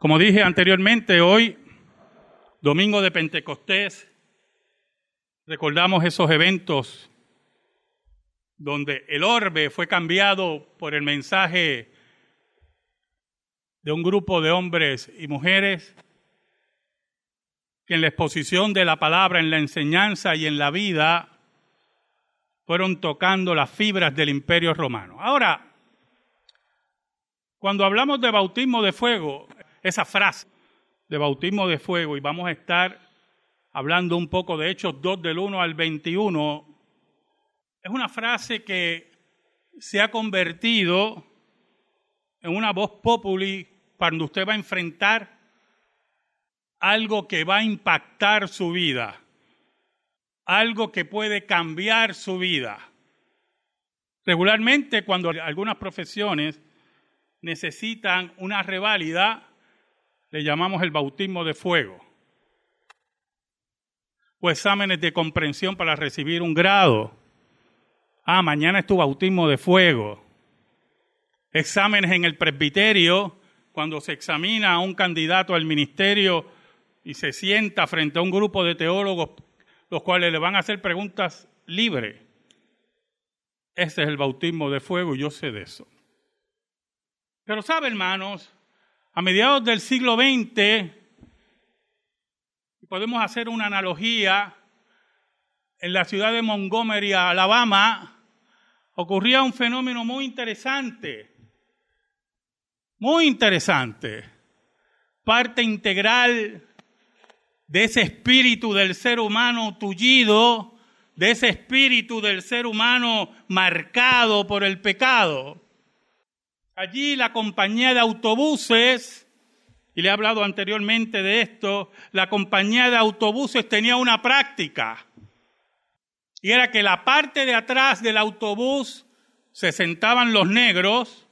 Como dije anteriormente, hoy, domingo de Pentecostés, recordamos esos eventos donde el orbe fue cambiado por el mensaje de un grupo de hombres y mujeres que en la exposición de la palabra, en la enseñanza y en la vida fueron tocando las fibras del imperio romano. Ahora, cuando hablamos de bautismo de fuego, esa frase de bautismo de fuego y vamos a estar hablando un poco de Hechos 2 del 1 al 21, es una frase que se ha convertido en una voz populi cuando usted va a enfrentar algo que va a impactar su vida, algo que puede cambiar su vida. Regularmente cuando algunas profesiones necesitan una reválida, le llamamos el bautismo de fuego, o exámenes de comprensión para recibir un grado. Ah, mañana es tu bautismo de fuego. Exámenes en el presbiterio, cuando se examina a un candidato al ministerio y se sienta frente a un grupo de teólogos, los cuales le van a hacer preguntas libres. Ese es el bautismo de fuego y yo sé de eso. Pero sabe, hermanos, a mediados del siglo XX, podemos hacer una analogía, en la ciudad de Montgomery, Alabama, ocurría un fenómeno muy interesante, muy interesante, parte integral de ese espíritu del ser humano tullido, de ese espíritu del ser humano marcado por el pecado. Allí la compañía de autobuses, y le he hablado anteriormente de esto, la compañía de autobuses tenía una práctica. Y era que la parte de atrás del autobús se sentaban los negros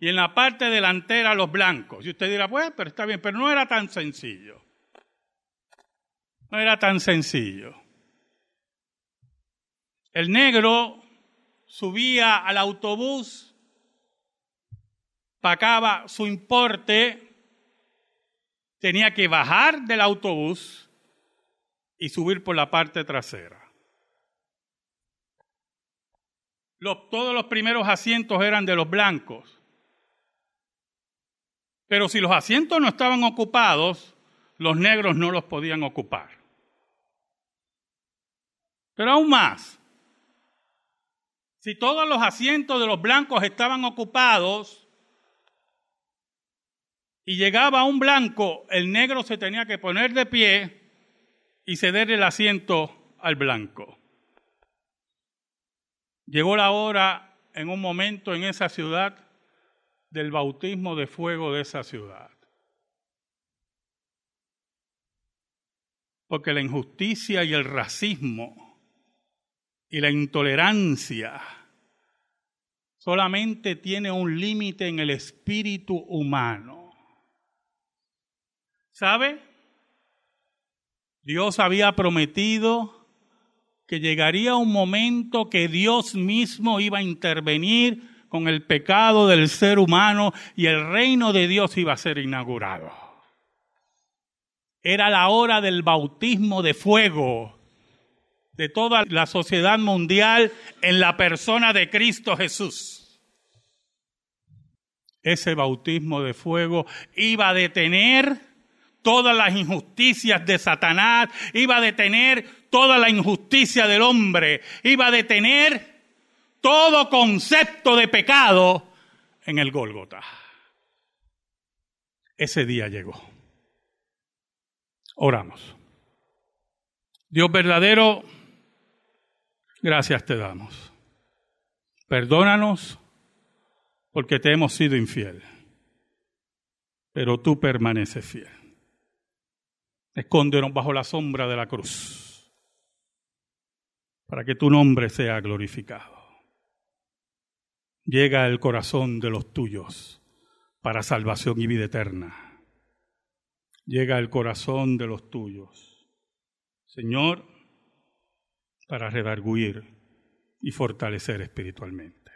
y en la parte delantera los blancos. Y usted dirá, pues, pero está bien, pero no era tan sencillo. No era tan sencillo. El negro subía al autobús pagaba su importe, tenía que bajar del autobús y subir por la parte trasera. todos los primeros asientos eran de los blancos. Pero si los asientos no estaban ocupados, los negros no los podían ocupar. Pero aún más, si todos los asientos de los blancos estaban ocupados, y llegaba un blanco, el negro se tenía que poner de pie y ceder el asiento al blanco. Llegó la hora en un momento en esa ciudad del bautismo de fuego de esa ciudad. Porque la injusticia y el racismo y la intolerancia solamente tiene un límite en el espíritu humano. ¿Sabe? Dios había prometido que llegaría un momento que Dios mismo iba a intervenir con el pecado del ser humano y el reino de Dios iba a ser inaugurado. Era la hora del bautismo de fuego de toda la sociedad mundial en la persona de Cristo Jesús. Ese bautismo de fuego iba a detener todas las injusticias de Satanás, iba a detener toda la injusticia del hombre, iba a detener todo concepto de pecado en el Gólgota. Ese día llegó. Oramos. Dios verdadero, gracias te damos. Perdónanos porque te hemos sido infiel, pero tú permaneces fiel. Escóndenos bajo la sombra de la cruz, para que tu nombre sea glorificado. Llega el corazón de los tuyos para salvación y vida eterna. Llega el corazón de los tuyos, Señor, para redarguir y fortalecer espiritualmente.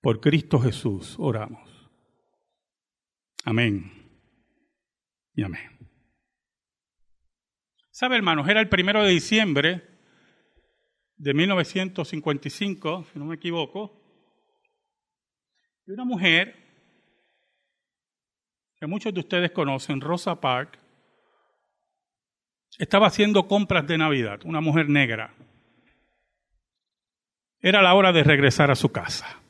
Por Cristo Jesús oramos. Amén. Y amén. ¿Sabe, hermanos? Era el primero de diciembre de 1955, si no me equivoco, y una mujer que muchos de ustedes conocen, Rosa Park, estaba haciendo compras de Navidad, una mujer negra. Era la hora de regresar a su casa.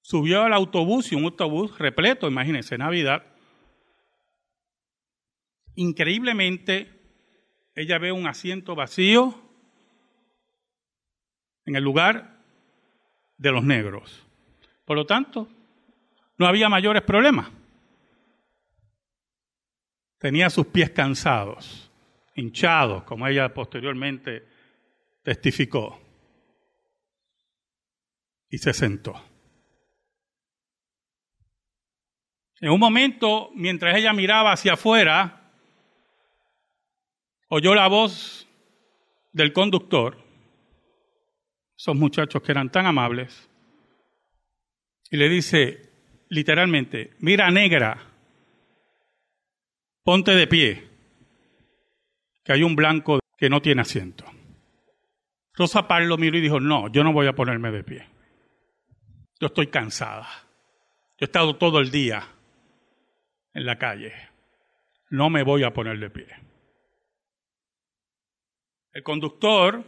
Subió al autobús y un autobús repleto, imagínense, Navidad. Increíblemente, ella ve un asiento vacío en el lugar de los negros. Por lo tanto, no había mayores problemas. Tenía sus pies cansados, hinchados, como ella posteriormente testificó. Y se sentó. En un momento, mientras ella miraba hacia afuera, oyó la voz del conductor, esos muchachos que eran tan amables, y le dice literalmente, mira negra, ponte de pie, que hay un blanco que no tiene asiento. Rosa Parks lo miró y dijo, no, yo no voy a ponerme de pie. Yo estoy cansada. Yo he estado todo el día en la calle. No me voy a poner de pie. El conductor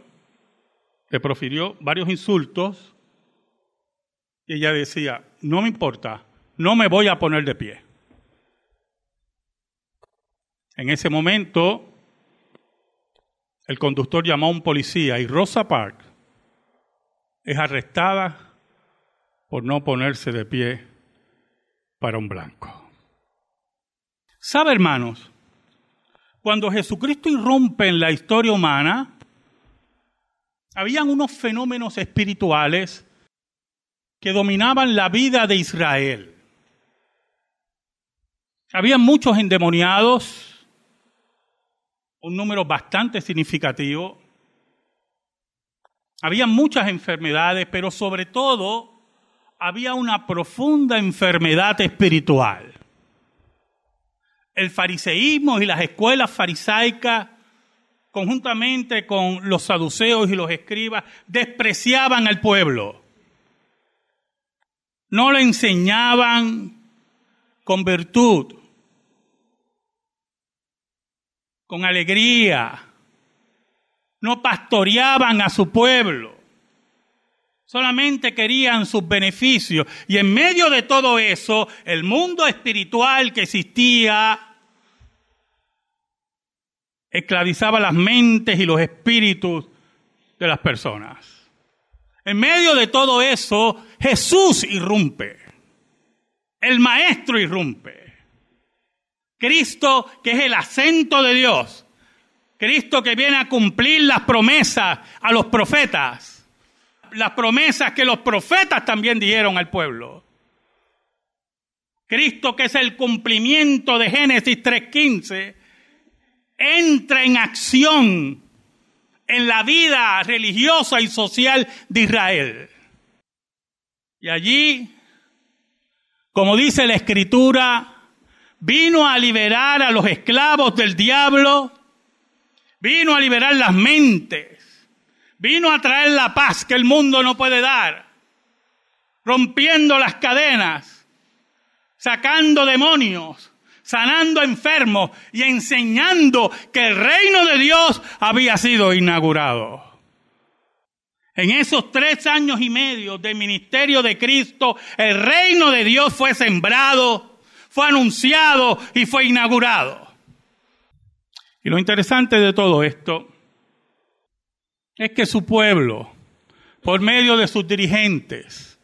le profirió varios insultos y ella decía, no me importa, no me voy a poner de pie. En ese momento, el conductor llamó a un policía y Rosa Park es arrestada por no ponerse de pie para un blanco. ¿Sabe, hermanos? Cuando Jesucristo irrumpe en la historia humana, habían unos fenómenos espirituales que dominaban la vida de Israel. Había muchos endemoniados, un número bastante significativo. Había muchas enfermedades, pero sobre todo había una profunda enfermedad espiritual el fariseísmo y las escuelas farisaicas, conjuntamente con los saduceos y los escribas, despreciaban al pueblo. No lo enseñaban con virtud, con alegría. No pastoreaban a su pueblo. Solamente querían sus beneficios. Y en medio de todo eso, el mundo espiritual que existía esclavizaba las mentes y los espíritus de las personas. En medio de todo eso, Jesús irrumpe. El Maestro irrumpe. Cristo, que es el acento de Dios. Cristo que viene a cumplir las promesas a los profetas las promesas que los profetas también dieron al pueblo. Cristo, que es el cumplimiento de Génesis 3.15, entra en acción en la vida religiosa y social de Israel. Y allí, como dice la escritura, vino a liberar a los esclavos del diablo, vino a liberar las mentes, Vino a traer la paz que el mundo no puede dar, rompiendo las cadenas, sacando demonios, sanando enfermos y enseñando que el reino de Dios había sido inaugurado. En esos tres años y medio del ministerio de Cristo, el reino de Dios fue sembrado, fue anunciado y fue inaugurado. Y lo interesante de todo esto es que su pueblo, por medio de sus dirigentes,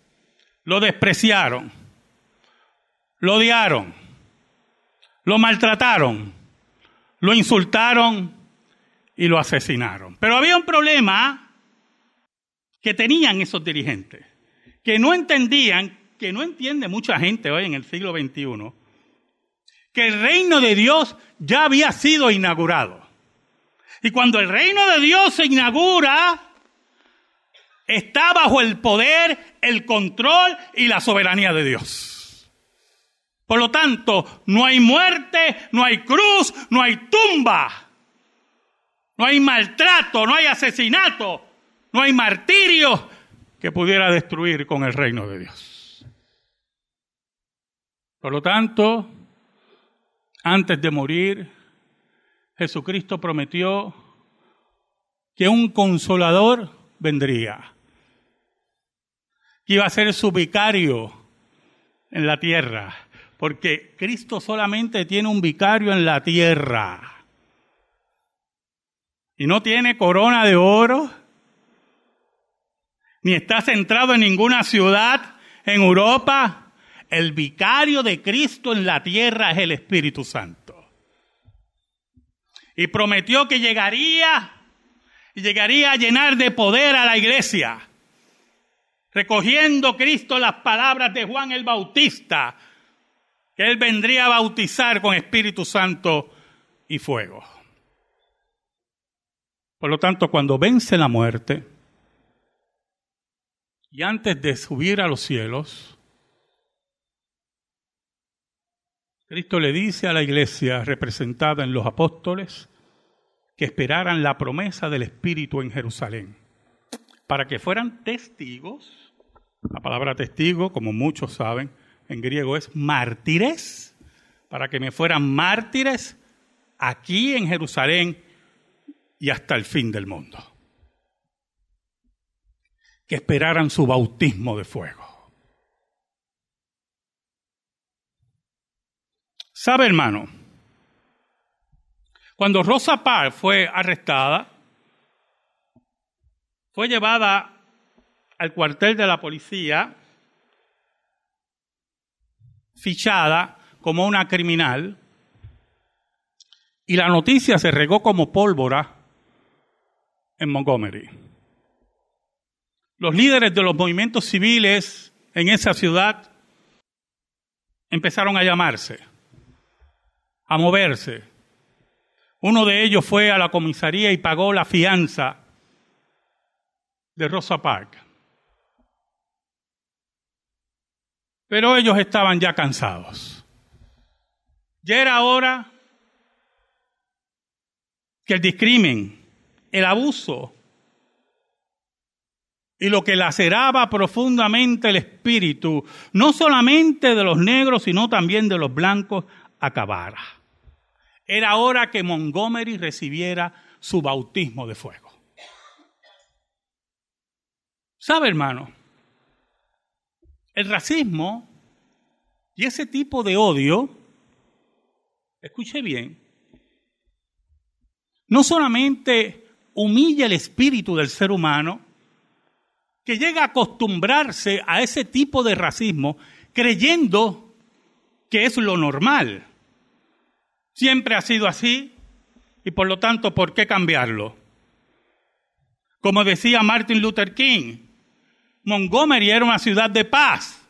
lo despreciaron, lo odiaron, lo maltrataron, lo insultaron y lo asesinaron. Pero había un problema que tenían esos dirigentes, que no entendían, que no entiende mucha gente hoy en el siglo XXI, que el reino de Dios ya había sido inaugurado. Y cuando el reino de Dios se inaugura, está bajo el poder, el control y la soberanía de Dios. Por lo tanto, no hay muerte, no hay cruz, no hay tumba, no hay maltrato, no hay asesinato, no hay martirio que pudiera destruir con el reino de Dios. Por lo tanto, antes de morir, Jesucristo prometió que un consolador vendría, que iba a ser su vicario en la tierra, porque Cristo solamente tiene un vicario en la tierra. Y no tiene corona de oro, ni está centrado en ninguna ciudad en Europa. El vicario de Cristo en la tierra es el Espíritu Santo. Y prometió que llegaría y llegaría a llenar de poder a la iglesia, recogiendo Cristo las palabras de Juan el Bautista, que él vendría a bautizar con Espíritu Santo y fuego. Por lo tanto, cuando vence la muerte, y antes de subir a los cielos, Cristo le dice a la iglesia representada en los apóstoles que esperaran la promesa del Espíritu en Jerusalén, para que fueran testigos. La palabra testigo, como muchos saben, en griego es mártires, para que me fueran mártires aquí en Jerusalén y hasta el fin del mundo que esperaran su bautismo de fuego. ¿Sabe, hermano? Cuando Rosa Parks fue arrestada, fue llevada al cuartel de la policía, fichada como una criminal, y la noticia se regó como pólvora en Montgomery los líderes de los movimientos civiles en esa ciudad empezaron a llamarse, a moverse. Uno de ellos fue a la comisaría y pagó la fianza de Rosa Park. Pero ellos estaban ya cansados. Ya era hora que el discrimen, el abuso, y lo que laceraba profundamente el espíritu, no solamente de los negros, sino también de los blancos, acabara. Era hora que Montgomery recibiera su bautismo de fuego. ¿Sabe, hermano? El racismo y ese tipo de odio, escuche bien, no solamente humilla el espíritu del ser humano, que llega a acostumbrarse a ese tipo de racismo creyendo que es lo normal. Siempre ha sido así y por lo tanto, ¿por qué cambiarlo? Como decía Martin Luther King, Montgomery era una ciudad de paz.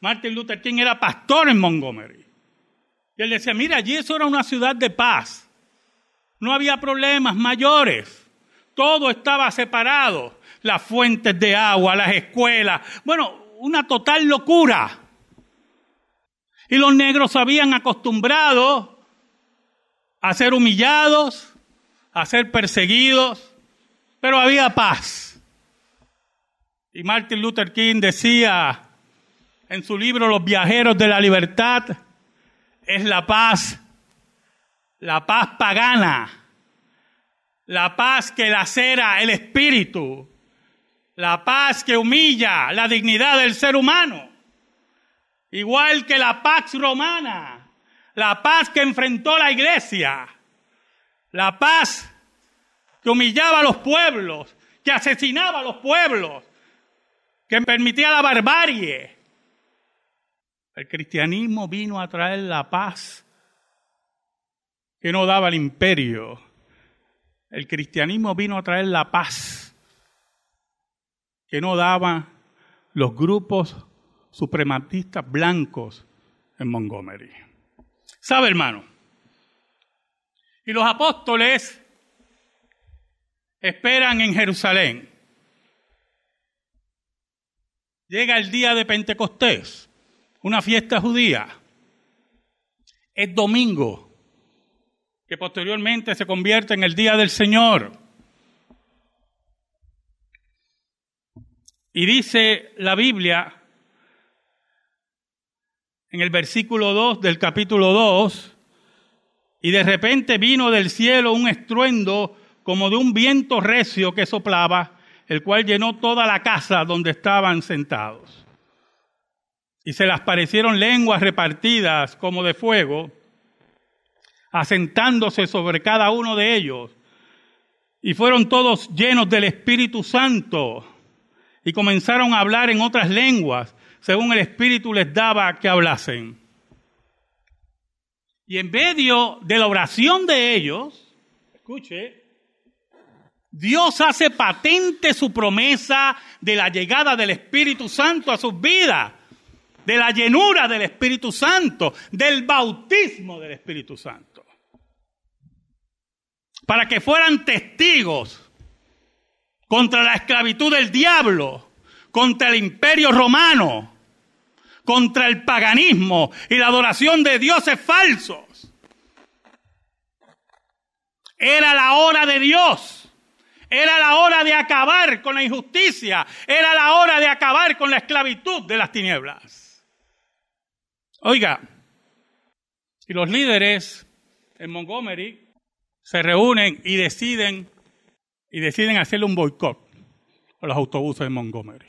Martin Luther King era pastor en Montgomery. Y él decía, mira, allí eso era una ciudad de paz. No había problemas mayores. Todo estaba separado las fuentes de agua, las escuelas. Bueno, una total locura. Y los negros se habían acostumbrado a ser humillados, a ser perseguidos, pero había paz. Y Martin Luther King decía en su libro Los viajeros de la libertad, es la paz, la paz pagana, la paz que lacera el espíritu, la paz que humilla la dignidad del ser humano, igual que la paz romana, la paz que enfrentó la iglesia, la paz que humillaba a los pueblos, que asesinaba a los pueblos, que permitía la barbarie. El cristianismo vino a traer la paz que no daba el imperio. El cristianismo vino a traer la paz que no daban los grupos suprematistas blancos en Montgomery. ¿Sabe, hermano? Y los apóstoles esperan en Jerusalén. Llega el día de Pentecostés, una fiesta judía. es domingo, que posteriormente se convierte en el día del Señor. Y dice la Biblia en el versículo 2 del capítulo 2, y de repente vino del cielo un estruendo como de un viento recio que soplaba, el cual llenó toda la casa donde estaban sentados. Y se les parecieron lenguas repartidas como de fuego, asentándose sobre cada uno de ellos. Y fueron todos llenos del Espíritu Santo y comenzaron a hablar en otras lenguas, según el Espíritu les daba que hablasen. Y en medio de la oración de ellos, escuche, Dios hace patente su promesa de la llegada del Espíritu Santo a sus vidas, de la llenura del Espíritu Santo, del bautismo del Espíritu Santo. Para que fueran testigos contra la esclavitud del diablo, contra el imperio romano, contra el paganismo y la adoración de dioses falsos. Era la hora de Dios. Era la hora de acabar con la injusticia. Era la hora de acabar con la esclavitud de las tinieblas. Oiga, y los líderes en Montgomery se reúnen y deciden y deciden hacerle un boicot a los autobuses de Montgomery.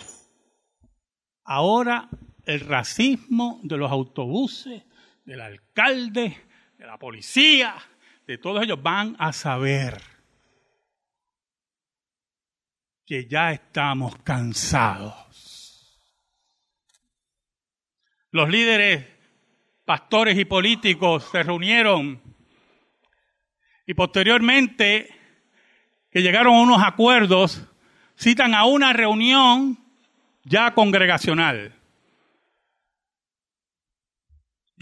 Ahora el racismo de los autobuses, del alcalde, de la policía, de todos ellos van a saber que ya estamos cansados. Los líderes, pastores y políticos se reunieron y posteriormente que llegaron a unos acuerdos, citan a una reunión ya congregacional.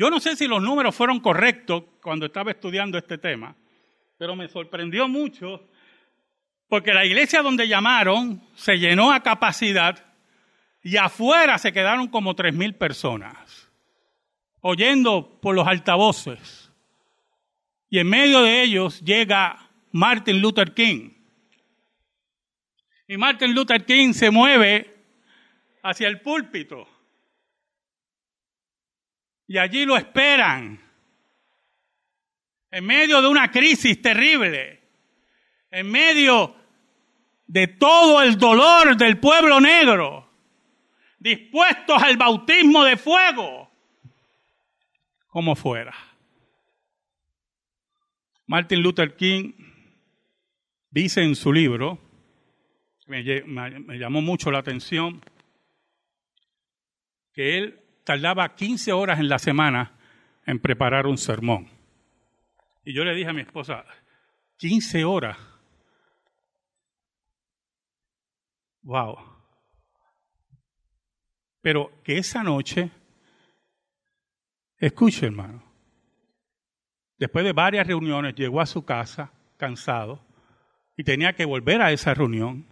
Yo no sé si los números fueron correctos cuando estaba estudiando este tema, pero me sorprendió mucho porque la iglesia donde llamaron se llenó a capacidad y afuera se quedaron como tres mil personas oyendo por los altavoces. Y en medio de ellos llega Martin Luther King. Y Martin Luther King se mueve hacia el púlpito. Y allí lo esperan. En medio de una crisis terrible. En medio de todo el dolor del pueblo negro. Dispuestos al bautismo de fuego. Como fuera. Martin Luther King dice en su libro, me, me, llamó mucho la atención, que él tardaba 15 horas en la semana en preparar un sermón. Y yo le dije a mi esposa, 15 horas. Wow. Pero que esa noche, escuche hermano, después de varias reuniones llegó a su casa cansado y tenía que volver a esa reunión.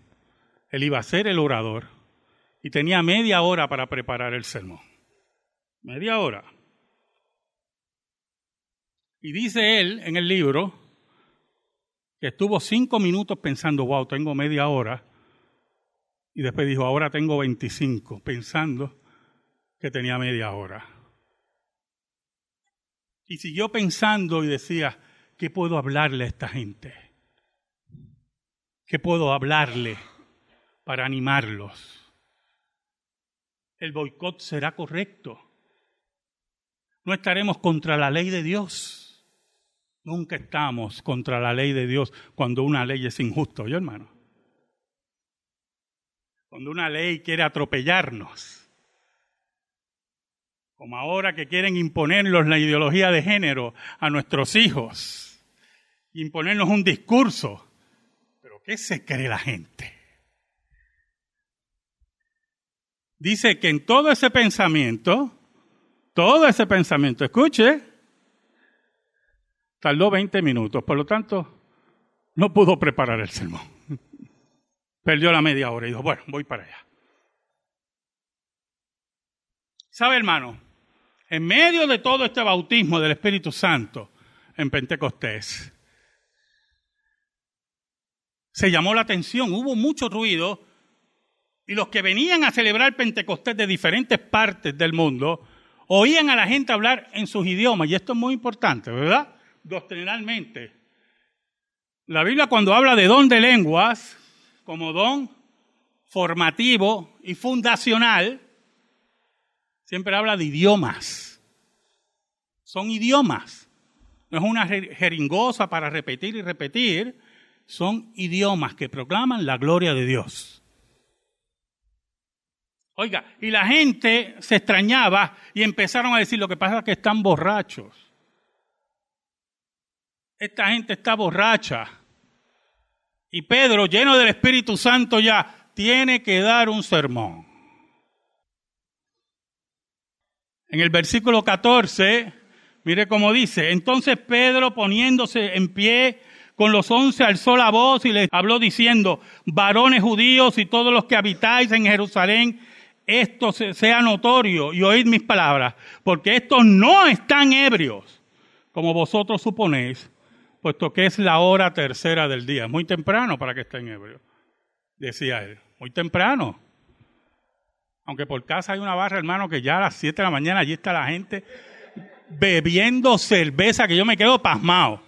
Él iba a ser el orador y tenía media hora para preparar el sermón. Media hora. Y dice él en el libro que estuvo cinco minutos pensando, wow, tengo media hora. Y después dijo, ahora tengo 25, pensando que tenía media hora. Y siguió pensando y decía, ¿qué puedo hablarle a esta gente? ¿Qué puedo hablarle para animarlos? el boicot será correcto. No estaremos contra la ley de Dios. Nunca estamos contra la ley de Dios cuando una ley es injusta, ¿yo hermano? Cuando una ley quiere atropellarnos. Como ahora que quieren imponernos la ideología de género a nuestros hijos. Imponernos un discurso. Pero ¿qué se cree la gente? dice que en todo ese pensamiento, todo ese pensamiento, escuche, tardó 20 minutos, por lo tanto, no pudo preparar el sermón. Perdió la media hora y dijo, bueno, voy para allá. ¿Sabe, hermano? en medio de todo este bautismo del Espíritu Santo en Pentecostés, se llamó la atención, hubo mucho ruido y los que venían a celebrar Pentecostés de diferentes partes del mundo oían a la gente hablar en sus idiomas y esto es muy importante, ¿verdad? Doctrinalmente. La Biblia cuando habla de don de lenguas como don formativo y fundacional, siempre habla de idiomas. Son idiomas. No es una jeringosa para repetir y repetir. Son idiomas que proclaman la gloria de Dios. Oiga, y la gente se extrañaba y empezaron a decir, lo que pasa es que están borrachos. Esta gente está borracha. Y Pedro, lleno del Espíritu Santo ya, tiene que dar un sermón. En el versículo 14, mire cómo dice, entonces Pedro poniéndose en pie con los once alzó la voz y les habló diciendo, varones judíos y todos los que habitáis en Jerusalén, esto sea notorio y oíd mis palabras, porque estos no están ebrios, como vosotros suponéis, puesto que es la hora tercera del día. Es muy temprano para que estén ebrios, decía él. Muy temprano. Aunque por casa hay una barra, hermano, que ya a las siete de la mañana allí está la gente bebiendo cerveza, que yo me quedo pasmado.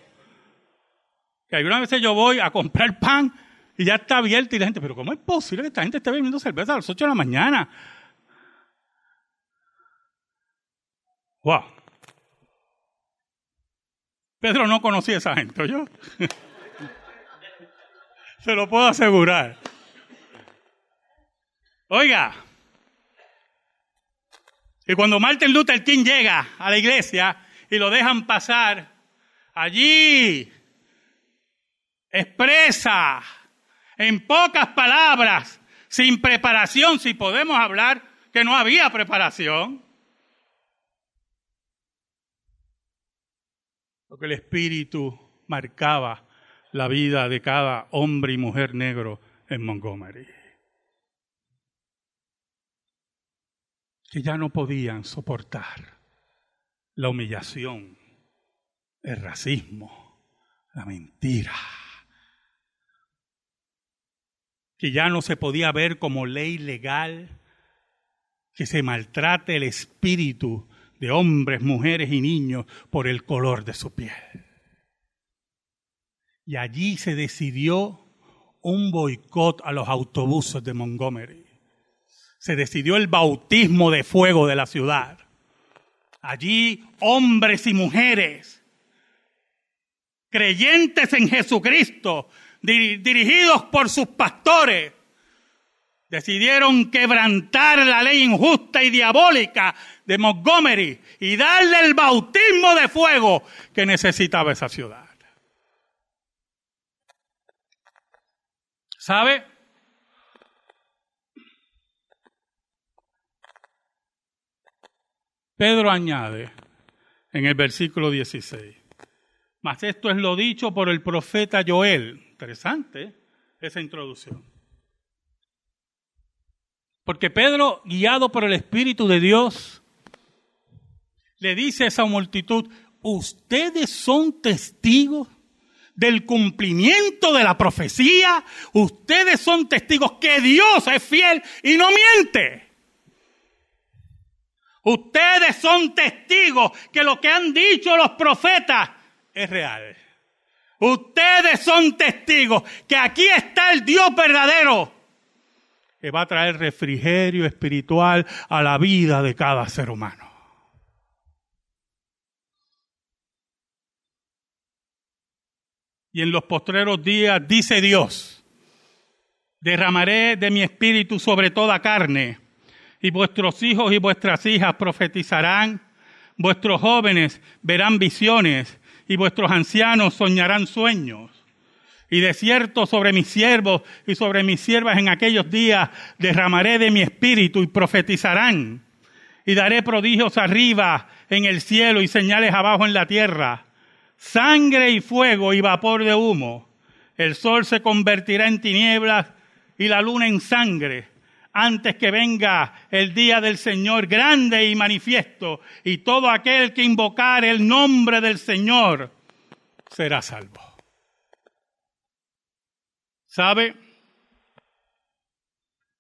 Que algunas veces yo voy a comprar pan y ya está abierto y la gente, pero ¿cómo es posible que esta gente esté bebiendo cerveza a las 8 de la mañana? Wow. Pedro no conocía a esa gente, yo. Se lo puedo asegurar. Oiga, y cuando Martin Luther King llega a la iglesia y lo dejan pasar, allí expresa en pocas palabras, sin preparación, si podemos hablar que no había preparación. Lo que el Espíritu marcaba la vida de cada hombre y mujer negro en Montgomery. Que ya no podían soportar la humillación, el racismo, la mentira que ya no se podía ver como ley legal, que se maltrate el espíritu de hombres, mujeres y niños por el color de su piel. Y allí se decidió un boicot a los autobuses de Montgomery. Se decidió el bautismo de fuego de la ciudad. Allí hombres y mujeres creyentes en Jesucristo dirigidos por sus pastores, decidieron quebrantar la ley injusta y diabólica de Montgomery y darle el bautismo de fuego que necesitaba esa ciudad. ¿Sabe? Pedro añade en el versículo 16, mas esto es lo dicho por el profeta Joel, Interesante esa introducción. Porque Pedro, guiado por el Espíritu de Dios, le dice a esa multitud, ustedes son testigos del cumplimiento de la profecía, ustedes son testigos que Dios es fiel y no miente. Ustedes son testigos que lo que han dicho los profetas es real. Ustedes son testigos que aquí está el Dios verdadero que va a traer refrigerio espiritual a la vida de cada ser humano. Y en los postreros días dice Dios, derramaré de mi espíritu sobre toda carne, y vuestros hijos y vuestras hijas profetizarán, vuestros jóvenes verán visiones, y vuestros ancianos soñarán sueños. Y de cierto sobre mis siervos y sobre mis siervas en aquellos días derramaré de mi espíritu y profetizarán. Y daré prodigios arriba en el cielo y señales abajo en la tierra. Sangre y fuego y vapor de humo. El sol se convertirá en tinieblas y la luna en sangre antes que venga el día del Señor grande y manifiesto, y todo aquel que invocar el nombre del Señor será salvo. ¿Sabe?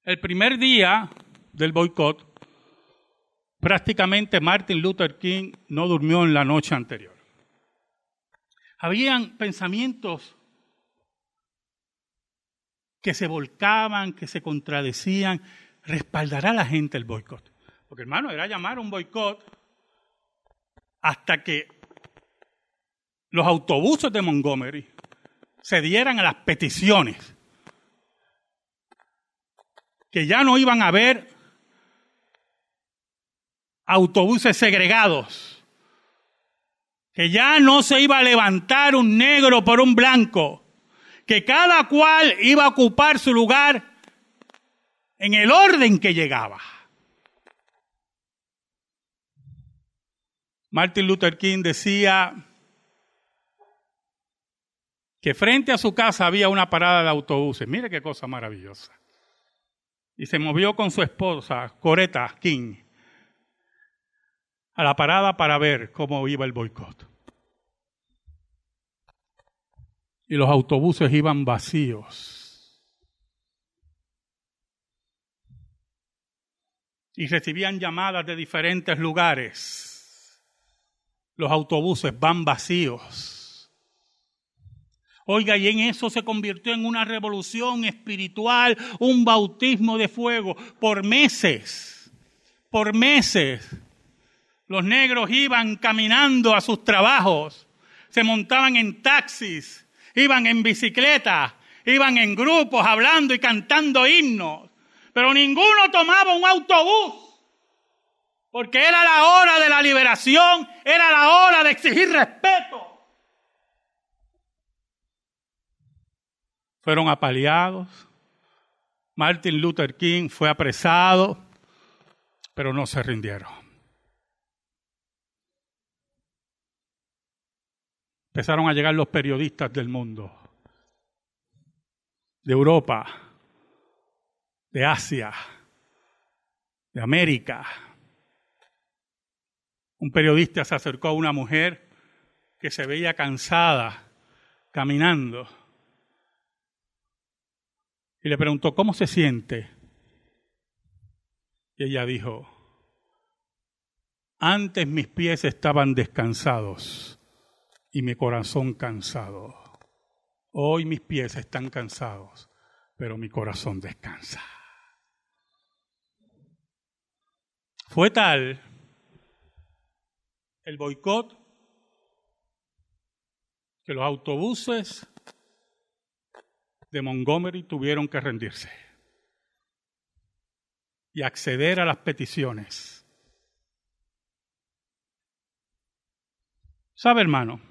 El primer día del boicot, prácticamente Martin Luther King no durmió en la noche anterior. Habían pensamientos que se volcaban, que se contradecían. ¿Respaldará la gente el boicot? Porque hermano, era llamar un boicot hasta que los autobuses de Montgomery se dieran a las peticiones, que ya no iban a haber autobuses segregados, que ya no se iba a levantar un negro por un blanco, que cada cual iba a ocupar su lugar en el orden que llegaba. Martin Luther King decía, que frente a su casa había una parada de autobuses. Mire qué cosa maravillosa. Y se movió con su esposa, Coretta King, a la parada para ver cómo iba el boicot. Y los autobuses iban vacíos. Y recibían llamadas de diferentes lugares. Los autobuses van vacíos Oiga, y en eso se convirtió en una revolución espiritual, un bautismo de fuego por meses, por meses. Los negros iban caminando a sus trabajos, se montaban en taxis, iban en bicicleta, iban en grupos hablando y cantando himnos, pero ninguno tomaba un autobús. Porque era la hora de la liberación, era la hora de exigir respeto. fueron apaleados. Martin Luther King fue apresado, pero no se rindieron. Empezaron a llegar los periodistas del mundo, de Europa, de Asia, de América. Un periodista se acercó a una mujer que se veía cansada caminando y le preguntó, ¿cómo se siente? Y ella dijo, antes mis pies estaban descansados y mi corazón cansado. Hoy mis pies están cansados, pero mi corazón descansa. Fue tal el boicot que los autobuses de Montgomery tuvieron que rendirse y acceder a las peticiones. ¿Sabe, hermano?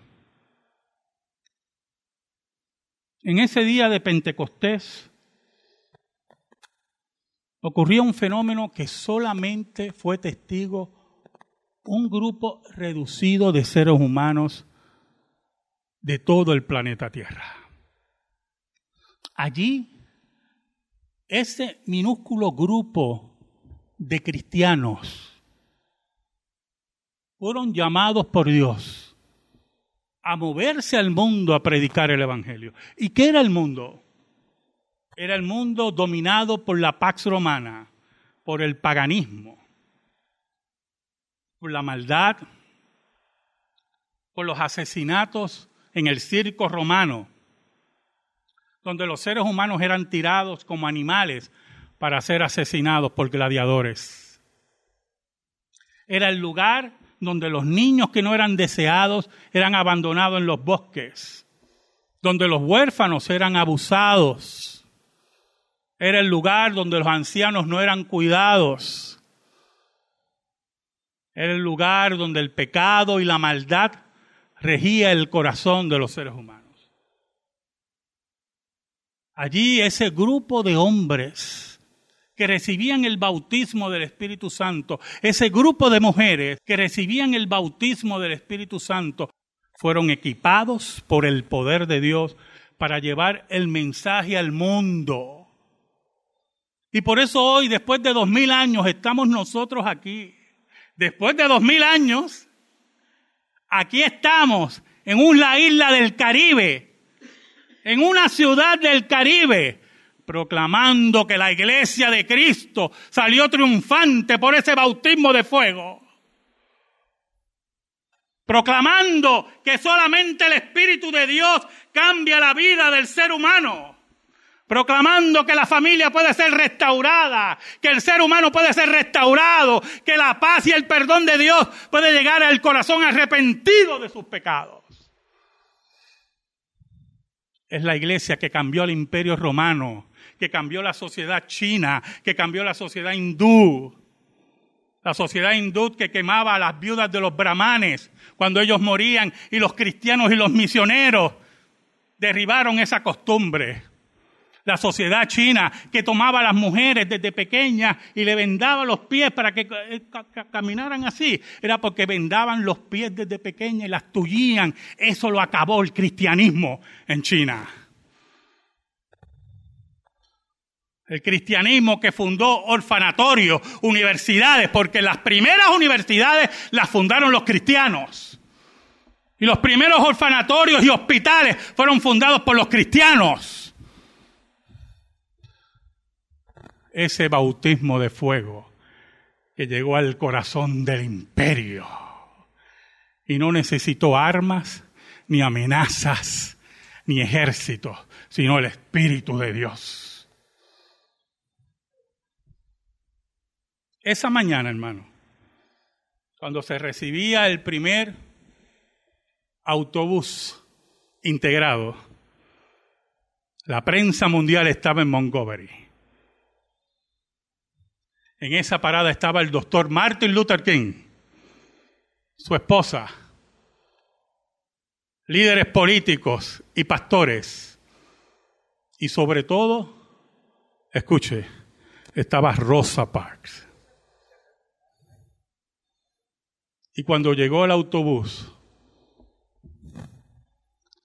En ese día de Pentecostés ocurrió un fenómeno que solamente fue testigo un grupo reducido de seres humanos de todo el planeta Tierra. Allí, ese minúsculo grupo de cristianos fueron llamados por Dios a moverse al mundo a predicar el Evangelio. ¿Y qué era el mundo? Era el mundo dominado por la Pax Romana, por el paganismo, por la maldad, por los asesinatos en el circo romano donde los seres humanos eran tirados como animales para ser asesinados por gladiadores. Era el lugar donde los niños que no eran deseados eran abandonados en los bosques, donde los huérfanos eran abusados. Era el lugar donde los ancianos no eran cuidados. Era el lugar donde el pecado y la maldad regía el corazón de los seres humanos. Allí ese grupo de hombres que recibían el bautismo del Espíritu Santo, ese grupo de mujeres que recibían el bautismo del Espíritu Santo, fueron equipados por el poder de Dios para llevar el mensaje al mundo. Y por eso hoy, después de dos mil años, estamos nosotros aquí. Después de dos mil años, aquí estamos en una isla del Caribe, en una ciudad del Caribe, proclamando que la iglesia de Cristo salió triunfante por ese bautismo de fuego. Proclamando que solamente el Espíritu de Dios cambia la vida del ser humano proclamando que la familia puede ser restaurada, que el ser humano puede ser restaurado, que la paz y el perdón de Dios puede llegar al corazón arrepentido de sus pecados. Es la iglesia que cambió el imperio romano, que cambió la sociedad china, que cambió la sociedad hindú. La sociedad hindú que quemaba a las viudas de los brahmanes cuando ellos morían y los cristianos y los misioneros derribaron esa costumbre la sociedad china que tomaba a las mujeres desde pequeñas y le vendaba los pies para que eh, caminaran así. Era porque vendaban los pies desde pequeñas y las tullían. Eso lo acabó el cristianismo en China. El cristianismo que fundó orfanatorios, universidades, porque las primeras universidades las fundaron los cristianos. Y los primeros orfanatorios y hospitales fueron fundados por los cristianos. ese bautismo de fuego que llegó al corazón del imperio y no necesitó armas, ni amenazas, ni ejércitos, sino el Espíritu de Dios. Esa mañana, hermano, cuando se recibía el primer autobús integrado, la prensa mundial estaba en Montgomery. En esa parada estaba el doctor Martin Luther King, su esposa, líderes políticos y pastores. Y sobre todo, escuche, estaba Rosa Parks. Y cuando llegó el autobús,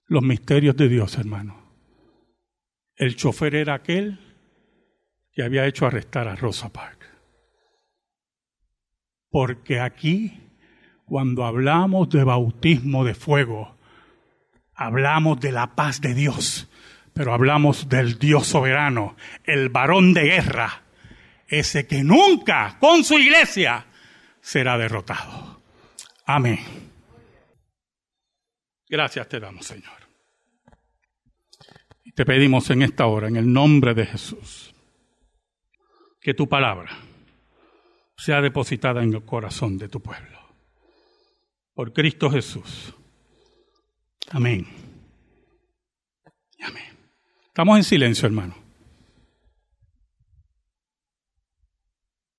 los misterios de Dios, hermano. El chofer era aquel que había hecho arrestar a Rosa Parks. Porque aquí, cuando hablamos de bautismo de fuego, hablamos de la paz de Dios, pero hablamos del Dios soberano, el varón de guerra, ese que nunca con su iglesia será derrotado. Amén. Gracias te damos, Señor. Y te pedimos en esta hora, en el nombre de Jesús, que tu palabra sea depositada en el corazón de tu pueblo. Por Cristo Jesús. Amén. Amén. Estamos en silencio, hermano.